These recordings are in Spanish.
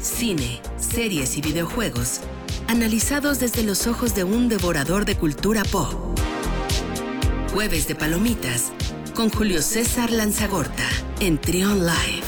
cine, series y videojuegos, analizados desde los ojos de un devorador de cultura pop. Jueves de Palomitas con Julio César Lanzagorta en Trion Live.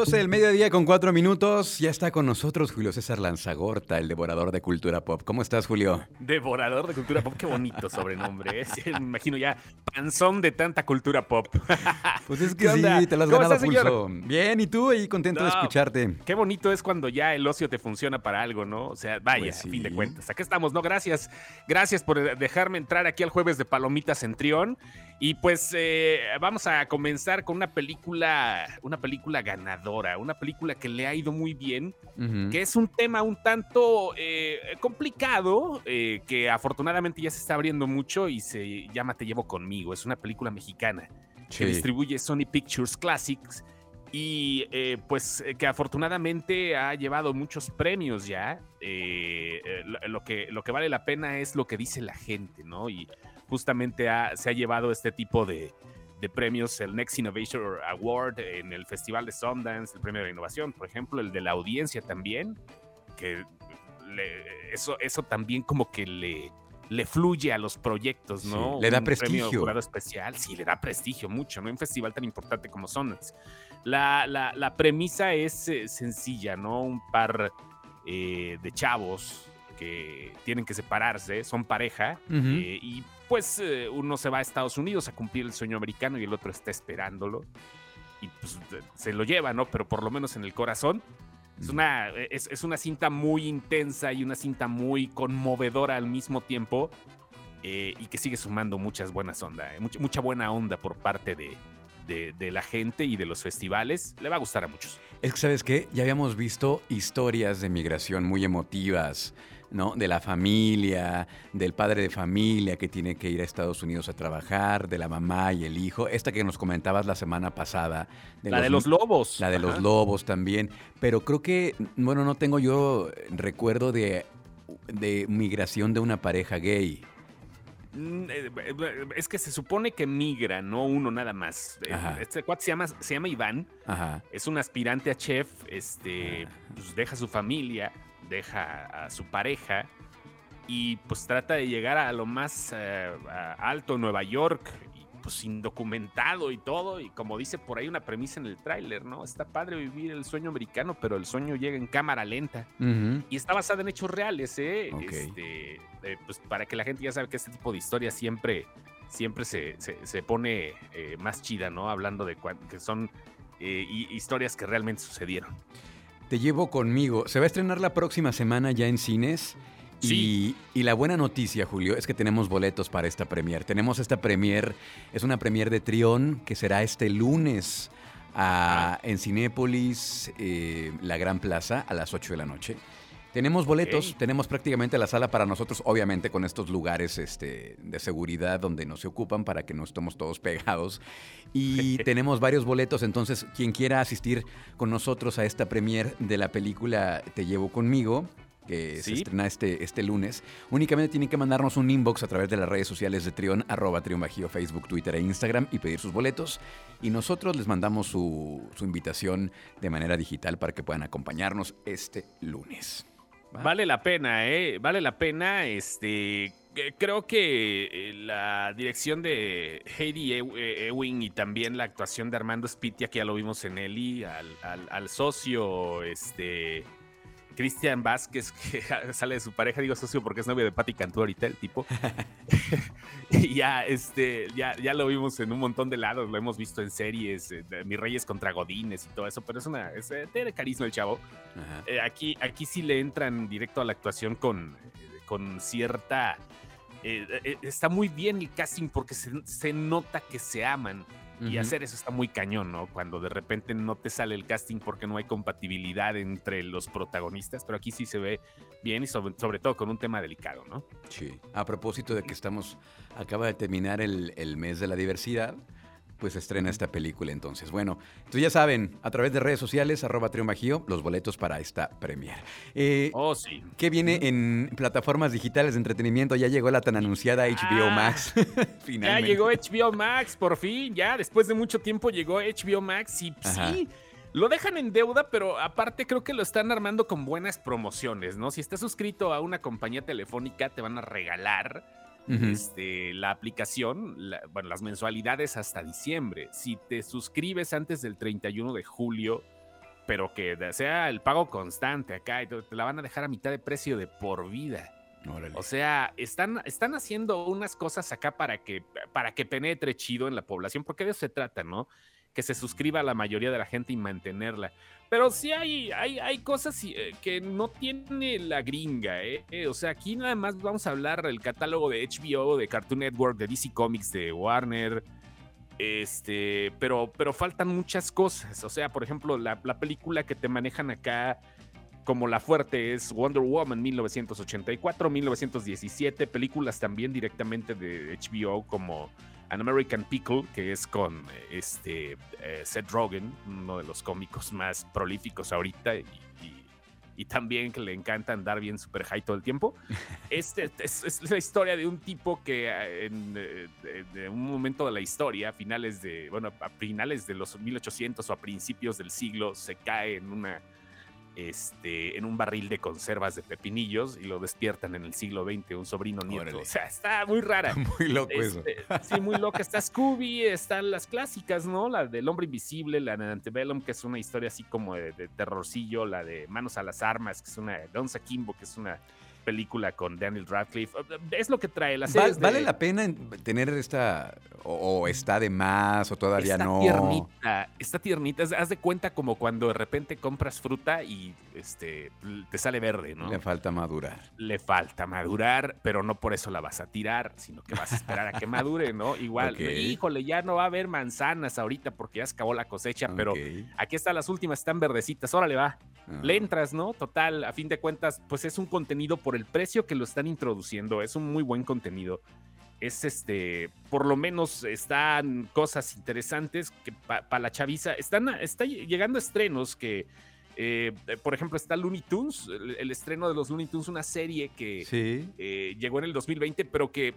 12 del mediodía con 4 minutos. Ya está con nosotros Julio César Lanzagorta, el devorador de cultura pop. ¿Cómo estás, Julio? Devorador de cultura pop, qué bonito sobrenombre. ¿eh? Me imagino ya panzón de tanta cultura pop. Pues es que sí, te las has ganado pulso. Bien, ¿y tú? Ahí contento de escucharte. Qué bonito es cuando ya el ocio te funciona para algo, ¿no? O sea, vaya, pues a fin de cuentas. Aquí estamos, ¿no? Gracias. Gracias por dejarme entrar aquí al jueves de Palomitas en Trión. Y pues eh, vamos a comenzar con una película, una película ganadora, una película que le ha ido muy bien, que es un tema un tanto eh, complicado, eh, que afortunadamente ya se está abriendo mucho y se llama Te llevo conmigo. Es una película mexicana que distribuye Sony Pictures Classics y pues que afortunadamente ha llevado muchos premios ya. lo, que, lo que vale la pena es lo que dice la gente, ¿no? Y justamente se ha llevado este tipo de, premios, el Next Innovation Award en el Festival de Sundance, el Premio de la Innovación, por ejemplo, el de la audiencia también, que eso, eso también como que le, le fluye a los proyectos, ¿no? le da prestigio. Premio jurado especial, sí, le da prestigio mucho, ¿no? Un festival tan importante como Sundance. La, la, premisa es eh, sencilla, ¿no? Un par eh, de chavos que tienen que separarse, son pareja, eh, y pues eh, uno se va a Estados Unidos a cumplir el sueño americano y el otro está esperándolo. Y pues se lo lleva, ¿no? Pero por lo menos en el corazón. Es una, es, una cinta muy intensa y una cinta muy conmovedora al mismo tiempo. Eh, y que sigue sumando muchas buenas ondas, eh, mucha, mucha, buena onda por parte de, de, de, la gente y de los festivales. Le va a gustar a muchos. Es que, ¿sabes qué? Ya habíamos visto historias de migración muy emotivas ¿no? De la familia, del padre de familia que tiene que ir a Estados Unidos a trabajar, de la mamá y el hijo. Esta que nos comentabas la semana pasada. la de los lobos. La de los lobos también. Pero creo que, bueno, no tengo yo recuerdo de, de migración de una pareja gay. Mm, eh, eh, es que se supone que migra, no uno nada más. Eh, este cuate se llama, se llama Iván. Es un aspirante a chef. Este, ah. pues deja su familia deja a su pareja y pues trata de llegar a lo más eh, alto Nueva York, y, pues indocumentado y todo, y como dice por ahí una premisa en el tráiler, ¿no? Está padre vivir el sueño americano, pero el sueño llega en cámara lenta. Y está basada en hechos reales, ¿eh? Este, eh, pues para que la gente ya sabe que este tipo de historias siempre, siempre se, se, pone eh, más chida, ¿no? Hablando de que son historias que realmente sucedieron. Te llevo conmigo. Se va a estrenar la próxima semana ya en cines. Y, la buena noticia, Julio, es que tenemos boletos para esta premier. Tenemos esta premier, es una premier de Trión que será este lunes ah. en Cinépolis, eh, la Gran Plaza, a las 8 de la noche. Tenemos boletos, tenemos prácticamente la sala para nosotros, obviamente con estos lugares este, de seguridad donde nos se ocupan para que no estemos todos pegados. Y tenemos varios boletos, entonces quien quiera asistir con nosotros a esta premier de la película Te llevo conmigo, que se estrena este, este lunes, únicamente tienen que mandarnos un inbox a través de las redes sociales de Trión, arroba Trión Bajío, Facebook, Twitter e Instagram y pedir sus boletos. Y nosotros les mandamos su, su invitación de manera digital para que puedan acompañarnos este lunes. Vale la pena, ¿eh? Vale la pena. Este, creo que eh, la dirección de Heidi eh, Ewing y también la actuación de Armando Spitia, que ya lo vimos en Eli, al, al socio, este, Cristian Vázquez, que sale de su pareja, digo socio porque es novio de Patti Cantú ahorita, el tipo. y ya, este, ya, ya lo vimos en un montón de lados, lo hemos visto en series, eh, Mis Reyes contra Godines y todo eso, pero es una, es, eh, tiene carisma el chavo. Eh, aquí, aquí sí le entran directo a la actuación con, con cierta... está muy bien el casting porque se, se nota que se aman. Y hacer eso está muy cañón, ¿no? Cuando de repente no te sale el casting porque no hay compatibilidad entre los protagonistas, pero aquí sí se ve bien y sobre, todo con un tema delicado, ¿no? Sí. A propósito de que estamos, acaba de terminar el, el mes de la diversidad pues estrena esta película entonces. Bueno, entonces ya saben, a través de redes sociales, arroba Bajío, los boletos para esta premier. Eh, oh, sí. ¿Qué viene en plataformas digitales de entretenimiento? Ya llegó la tan anunciada HBO ah, Max. Finalmente. Ya llegó HBO Max, por fin, ya, después de mucho tiempo llegó HBO Max y sí. lo dejan en deuda, pero aparte creo que lo están armando con buenas promociones, ¿no? Si estás suscrito a una compañía telefónica, te van a regalar este, la aplicación, bueno, las mensualidades hasta diciembre. Si te suscribes antes del 31 de julio, pero que sea el pago constante acá, te la van a dejar a mitad de precio de por vida. O sea, están, están haciendo unas cosas acá para que, para que penetre chido en la población, porque de eso se trata, ¿no? Que se suscriba a la mayoría de la gente y mantenerla. Pero sí hay, hay, hay cosas eh, que no tiene la gringa, ¿eh? O sea, aquí nada más vamos a hablar del catálogo de HBO, de Cartoon Network, de DC Comics, de Warner. Este, pero, pero faltan muchas cosas. O sea, por ejemplo, la, la película que te manejan acá como la fuerte es Wonder Woman 1984, 1917, películas también directamente de HBO como An American Pickle, que es con este eh, Seth Rogen, uno de los cómicos más prolíficos ahorita y, también que le encanta andar bien super high todo el tiempo. Este es, la historia de un tipo que eh, en, eh, un momento de la historia, a finales de, bueno, a finales de los 1800 o a principios del siglo, se cae en una este, en un barril de conservas de pepinillos y lo despiertan en el siglo XX, un sobrino nieto. O sea, está muy rara. Muy loco eso. Este, sí, muy loca. Está Scooby, están las clásicas, ¿no? La del hombre invisible, la de Antebellum, que es una historia así como de, de terrorcillo, la de Manos a las Armas, que es una de Don Kimbo, que es una película con Daniel Radcliffe. Es lo que trae la serie. ¿Vale la pena tener esta, o, está de más, o todavía está no? Tiernita, está tiernita. Haz de cuenta como cuando de repente compras fruta y este, te sale verde, ¿no? Le falta madurar. Le falta madurar, pero no por eso la vas a tirar, sino que vas a esperar a que madure, ¿no? Igual, híjole, ya no va a haber manzanas ahorita porque ya se acabó la cosecha, pero aquí están las últimas, están verdecitas, órale va. Ah. Le entras, ¿no? Total, a fin de cuentas, pues es un contenido por el precio que lo están introduciendo, es un muy buen contenido. Es este, por lo menos están cosas interesantes que para la chaviza están está llegando estrenos que eh, por ejemplo, está Looney Tunes, el, estreno de los Looney Tunes, una serie que eh, llegó en el 2020, pero que,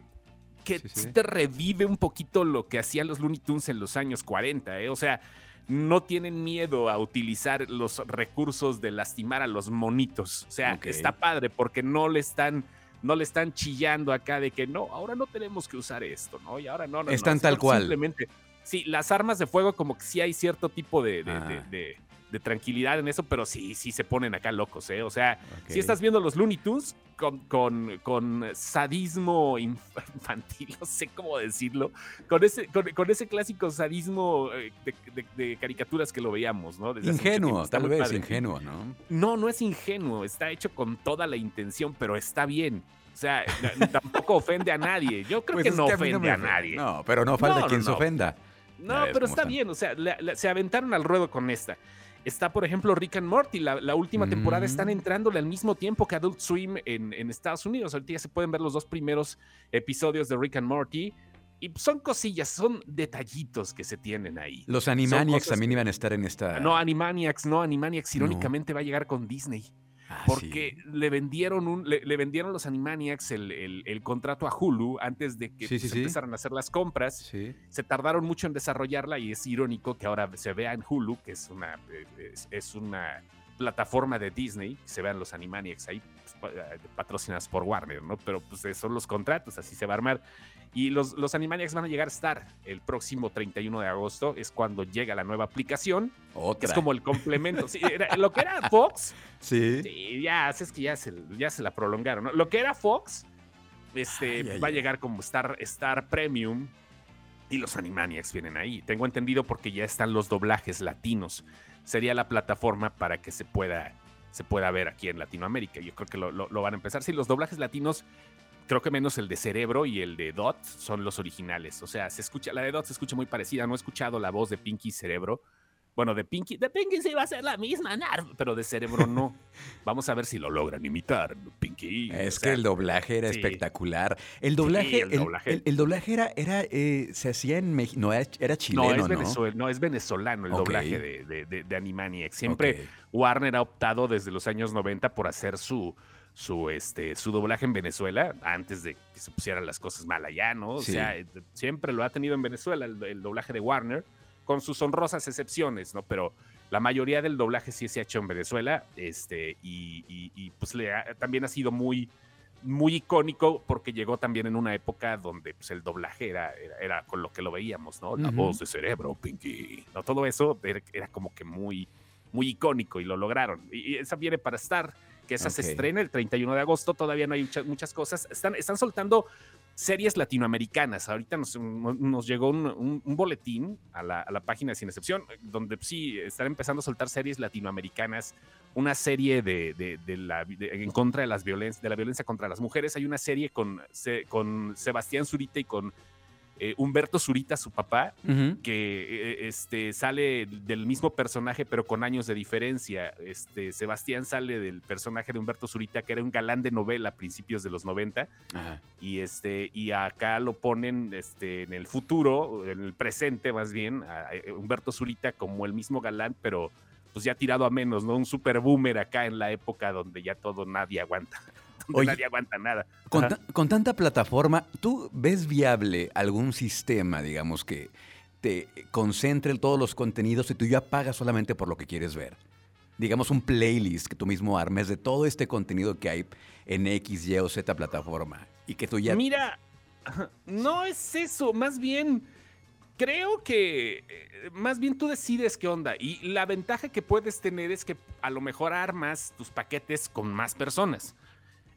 que te revive un poquito lo que hacían los Looney Tunes en los años 40. ¿eh? O sea, no tienen miedo a utilizar los recursos de lastimar a los monitos. O sea, está padre porque no le están no le están chillando acá de que no, ahora no tenemos que usar esto, ¿no? Y ahora no, no Están tal cual. Simplemente, sí, las armas de fuego como que sí hay cierto tipo de, de ah de tranquilidad en eso, pero sí, sí se ponen acá locos, ¿eh? O sea, si estás viendo los Looney Tunes con, con, con, sadismo infantil, no sé cómo decirlo, con ese, con, ese clásico sadismo eh, de, caricaturas que lo veíamos, ¿no? ingenuo, tal vez ingenuo, ¿no? No, no es ingenuo, está hecho con toda la intención, pero está bien. O sea, tampoco ofende a nadie. Yo creo pues que no ofende a, nadie. No, pero no falta quien se ofenda. No, pero está bien, o sea, se aventaron al ruedo con esta. Está, por ejemplo, Rick and Morty. La, última temporada están mm. entrándole al mismo tiempo que Adult Swim en, Estados Unidos. Ahorita ya se pueden ver los dos primeros episodios de Rick and Morty. Y son cosillas, son detallitos que se tienen ahí. Los Animaniacs también iban a estar en esta. No, Animaniacs, no, Animaniacs irónicamente va a llegar con Disney. Ah, porque le vendieron un, le, vendieron los Animaniacs el, contrato a Hulu antes de que se empezaran a hacer las compras. Se tardaron mucho en desarrollarla y es irónico que ahora se vea en Hulu, que es una, es, una plataforma de Disney, se vean los Animaniacs ahí pues, eh, patrocinadas por Warner, ¿no? Pero pues son los contratos, así se va a armar. Y los, los Animaniacs van a llegar a estar el próximo 31 de agosto, es cuando llega la nueva aplicación. es como el complemento. lo que era Fox. Sí. ya, es que ya se, ya se la prolongaron. Lo que era Fox este, va a llegar como Star, Star Premium. Y los Animaniacs vienen ahí. Tengo entendido porque ya están los doblajes latinos. Sería la plataforma para que se pueda, se pueda ver aquí en Latinoamérica. Yo creo que lo, lo van a empezar. Sí, los doblajes latinos creo que menos el de Cerebro y el de Dot son los originales. O sea, se escucha, la de Dot se escucha muy parecida. No he escuchado la voz de Pinky Cerebro. Bueno, de Pinky, de Pinky sí va a ser la misma, pero de Cerebro no. Vamos a ver si lo logran imitar, Pinky. Es que el doblaje era espectacular. El doblaje, el, doblaje. era, era eh, se hacía en México, no, era, chileno, ¿no? Es no, es venezolano el doblaje de, de, de, Animaniacs. Siempre Warner ha optado desde los años 90 por hacer su, su, este, su doblaje en Venezuela antes de que se pusieran las cosas mal allá, ¿no? O sea, eh, siempre lo ha tenido en Venezuela el, doblaje de Warner, con sus honrosas excepciones, ¿no? Pero La mayoría del doblaje sí se ha hecho en Venezuela, este, y, pues le también ha sido muy, muy icónico porque llegó también en una época donde pues, el doblaje era, era, con lo que lo veíamos, ¿no? La voz de cerebro, Pinky. ¿no? Todo eso era, como que muy, muy icónico y lo lograron. Y, esa viene para estar, que esa se estrena el 31 de agosto, todavía no hay muchas, muchas cosas. Están, están soltando series latinoamericanas. Ahorita nos, nos llegó un, boletín a la, a la, página Sin Excepción, donde sí están empezando a soltar series latinoamericanas, una serie de, de, la, en contra de, las violencias, de la violencia contra las mujeres. Hay una serie con, con Sebastián Zurita y con eh, Humberto Zurita, su papá, que eh, este, sale del mismo personaje, pero con años de diferencia. Este, Sebastián sale del personaje de Humberto Zurita, que era un galán de novela a principios de los 90. Y, este, y acá lo ponen este, en el futuro, en el presente más bien, a eh, Humberto Zurita como el mismo galán, pero pues ya tirado a menos, ¿no? Un super boomer acá en la época donde ya todo nadie aguanta. Oye, nadie aguanta nada. Con, tanta plataforma, ¿tú ves viable algún sistema, digamos, que te concentre todos los contenidos y tú ya pagas solamente por lo que quieres ver? Digamos, un playlist que tú mismo armes de todo este contenido que hay en X, Y o Z plataforma y que tú ya... Mira, no es eso, más bien creo que eh, más bien tú decides qué onda. Y la ventaja que puedes tener es que a lo mejor armas tus paquetes con más personas.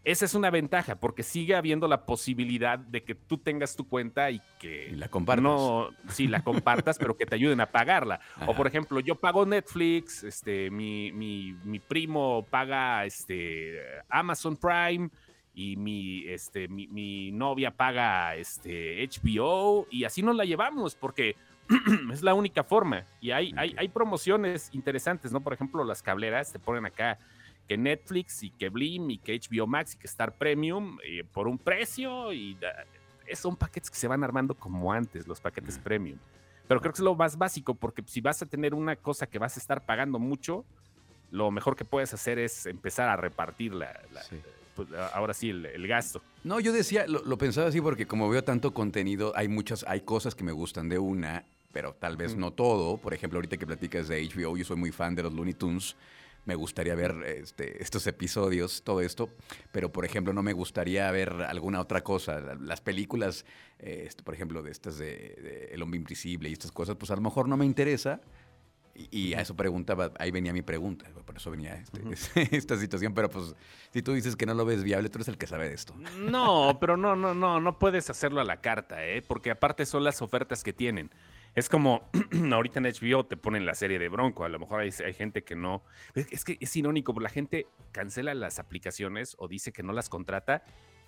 Esa es una ventaja, porque sigue habiendo la posibilidad de que tú tengas tu cuenta y que la compartas. No, sí, la compartas, pero que te ayuden a pagarla. O por ejemplo, yo pago Netflix, este, mi, mi, mi, primo paga este, Amazon Prime y mi, este, mi, mi novia paga este, HBO y así nos la llevamos, porque es la única forma. Y hay, hay, hay promociones interesantes, ¿no? Por ejemplo, las cableras te ponen acá que Netflix y que Blim y que HBO Max y que Star Premium eh, por un precio y son paquetes que se van armando como antes, los paquetes premium. Pero creo que es lo más básico porque si vas a tener una cosa que vas a estar pagando mucho, lo mejor que puedes hacer es empezar a repartir la, pues, ahora sí el, gasto. No, yo decía, lo, pensaba así porque como veo tanto contenido, hay muchas, hay cosas que me gustan de una, pero tal vez no todo. Por ejemplo, ahorita que platicas de HBO, yo soy muy fan de los Looney Tunes me gustaría ver este, estos episodios, todo esto, pero por ejemplo no me gustaría ver alguna otra cosa. Las películas, eh, por ejemplo, de estas de, El hombre invisible y estas cosas, pues a lo mejor no me interesa. Y, a eso preguntaba, ahí venía mi pregunta, por eso venía este, esta situación, pero pues si tú dices que no lo ves viable, tú eres el que sabe de esto. No, pero no, no, no, no puedes hacerlo a la carta, ¿eh? porque aparte son las ofertas que tienen. Es como ahorita en HBO te ponen la serie de Bronco, a lo mejor hay, gente que no. Es que es irónico, la gente cancela las aplicaciones o dice que no las contrata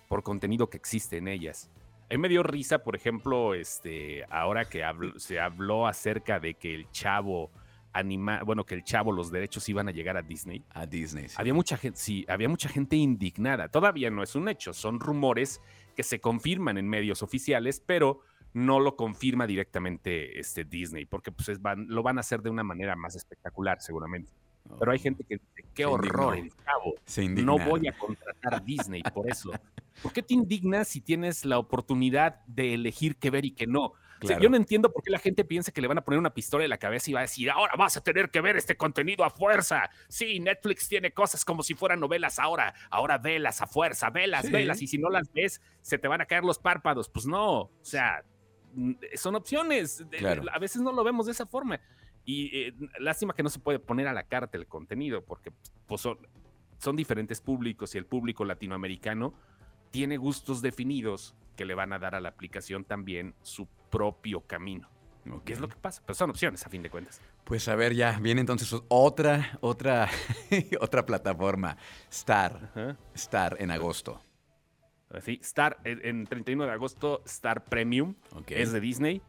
por contenido que existe en ellas. A mí me dio risa, por ejemplo, este, ahora que se habló acerca de que el chavo anima, bueno, que el chavo, los derechos iban a llegar a Disney. A Disney. Había mucha gente, sí, había mucha gente indignada. Todavía no es un hecho, son rumores que se confirman en medios oficiales, pero no lo confirma directamente este Disney, porque pues lo van a hacer de una manera más espectacular seguramente. Pero hay gente que dice, qué horror, el cabo. No voy a contratar a Disney por eso. ¿Por qué te indignas si tienes la oportunidad de elegir qué ver y qué no? yo no entiendo por qué la gente piensa que le van a poner una pistola en la cabeza y va a decir, ahora vas a tener que ver este contenido a fuerza. Sí, Netflix tiene cosas como si fueran novelas ahora. Ahora velas a fuerza, velas, velas. Y si no las ves, se te van a caer los párpados. Pues no, o sea, son opciones. A veces no lo vemos de esa forma. Y eh, lástima que no se puede poner a la carta el contenido, porque pues, son, son, diferentes públicos y el público latinoamericano tiene gustos definidos que le van a dar a la aplicación también su propio camino. ¿Qué es lo que pasa? Pero son opciones a fin de cuentas. Pues a ver, ya viene entonces otra, otra, otra plataforma, Star, Star en agosto. Así, Star, en 31 de agosto, Star Premium, es de Disney.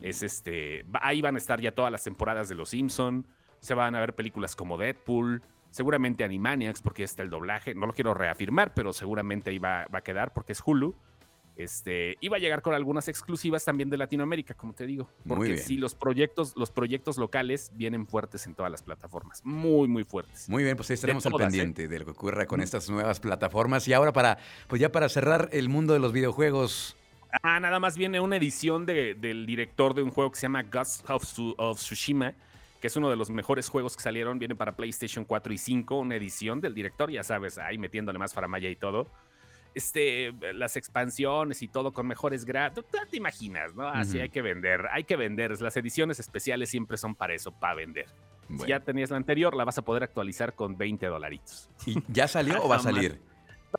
Es este, ahí van a estar ya todas las temporadas de Los Simpson. Se van a ver películas como Deadpool, seguramente Animaniacs, porque está el doblaje. No lo quiero reafirmar, pero seguramente ahí va, va a quedar porque es Hulu. Este, iba a llegar con algunas exclusivas también de Latinoamérica, como te digo. Porque sí, los proyectos, los proyectos locales vienen fuertes en todas las plataformas. Muy, muy fuertes. Muy bien, pues ahí estaremos al ¿eh? pendiente de lo que ocurra con estas nuevas plataformas. Y ahora para, pues ya para cerrar el mundo de los videojuegos. Ah, nada más viene una edición del director de un juego que se llama Ghost of, Tsushima que es uno de los mejores juegos que salieron, viene para PlayStation 4 y 5, una edición del director, ya sabes, ahí metiéndole más faramaya y todo. Este, las expansiones y todo con mejores gráficos, te imaginas, ¿no? Así hay que vender, hay que vender. Las ediciones especiales siempre son para eso, para vender. Si ya tenías la anterior, la vas a poder actualizar con 20 dolaritos. ¿Y ya salió o va a salir?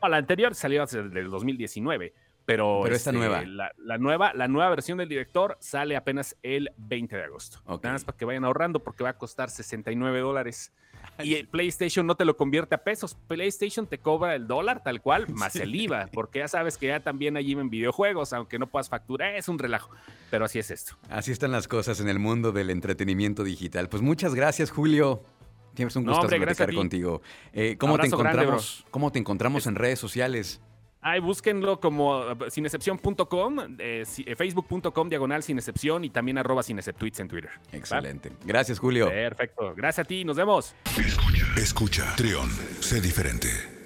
No, la anterior salió desde el 2019. Pero, esta nueva. Este, la, nueva. La nueva versión del director sale apenas el 20 de agosto. Nada más para que vayan ahorrando porque va a costar 69 dólares. Y el PlayStation no te lo convierte a pesos. PlayStation te cobra el dólar tal cual, más el IVA, porque ya sabes que ya también allí en videojuegos, aunque no puedas facturar, es un relajo. Pero así es esto. Así están las cosas en el mundo del entretenimiento digital. Pues muchas gracias, Julio. Tienes un gusto platicar contigo. Eh, ¿cómo, te encontramos, ¿Cómo te encontramos en redes sociales? Ay, búsquenlo como eh, sinexcepción.com, eh, eh, facebook.com diagonal sin excepción y también arroba sin en Twitter. Excelente. Gracias, Julio. Perfecto. Gracias a ti. Nos vemos. Escucha. Escucha. Trión. Sé diferente.